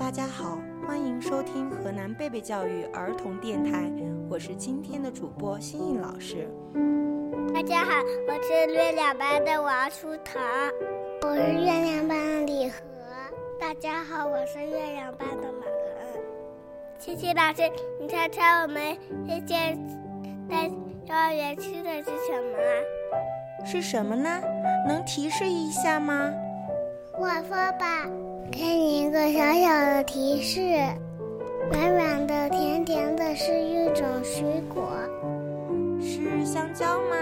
大家好，欢迎收听河南贝贝教育儿童电台，我是今天的主播欣欣老师。大家好，我是月亮班的王书腾，我是月亮班的李和。大家好，我是月亮班的马恒。琪琪老师，你猜猜我们今天在幼儿园吃的是什么？是什么呢？能提示一下吗？我说吧。给你一个小小的提示：软软的、甜甜的，是一种水果，是香蕉吗？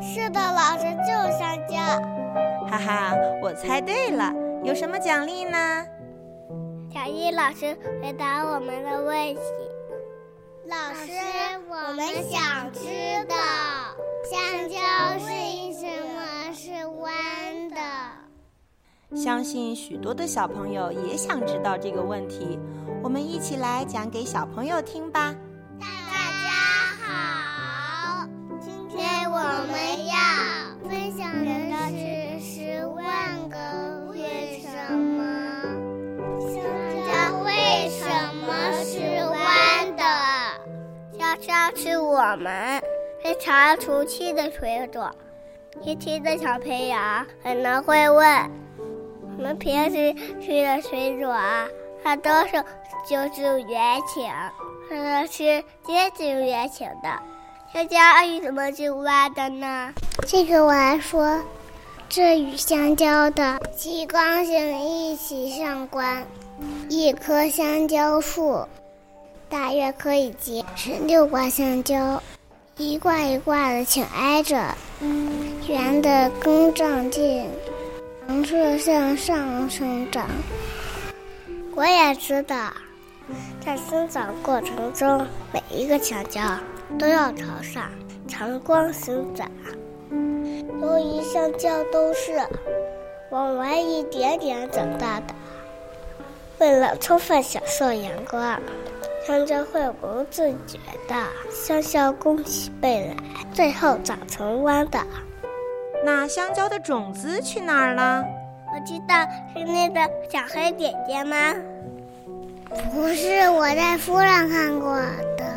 是的，老师就是香蕉。哈哈，我猜对了。有什么奖励呢？小艺老师回答我们的问题。老师，我们想知道相信许多的小朋友也想知道这个问题，我们一起来讲给小朋友听吧。大家好，今天我们要分享的是十万个为什么。香蕉为什么是弯的？香蕉是我们非常熟悉的水果，亲亲的小朋友可能会问。我们平时吃的水果啊，它都是就是圆形，或者是尖形圆形的。香蕉为什么是弯的呢？这个我来说，这与香蕉的极光性一起相关。一棵香蕉树大约可以结十六挂香蕉，一挂一挂的紧挨着，圆的根长茎。尝试向上生长。我也知道，在生长过程中，每一个香蕉都要朝上长光生长。由于香蕉都是往外一点点长大的，为了充分享受阳光，香蕉会不自觉地向下弓起背来，最后长成弯的。那香蕉的种子去哪儿了？我知道是那个小黑点点吗？不是，我在书上看过的。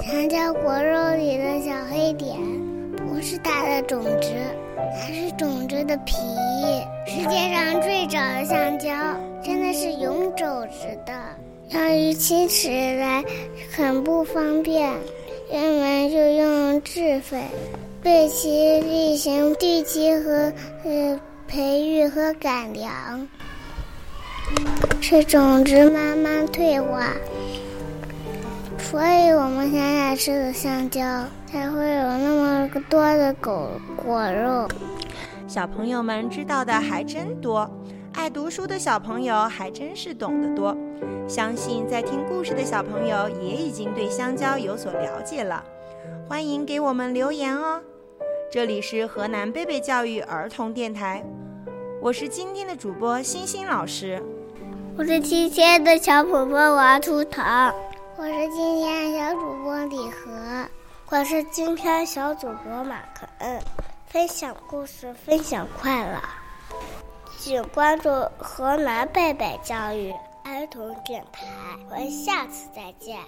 香蕉果肉里的小黑点，不是它的种子，它是种子的皮。世界上最早的香蕉真的是有种子的，由于吃起来很不方便，人们就用自肥。为其进行地基和呃培育和改良，使种子慢慢退化，所以我们现在吃的香蕉才会有那么多的果果肉。小朋友们知道的还真多，爱读书的小朋友还真是懂得多。相信在听故事的小朋友也已经对香蕉有所了解了，欢迎给我们留言哦。这里是河南贝贝教育儿童电台，我是今天的主播欣欣老师，我是今天的小主播王图腾，我是今天的小主播李和，我是今天小主播马可恩。分享故事，分享快乐，请关注河南贝贝教育儿童电台，我们下次再见。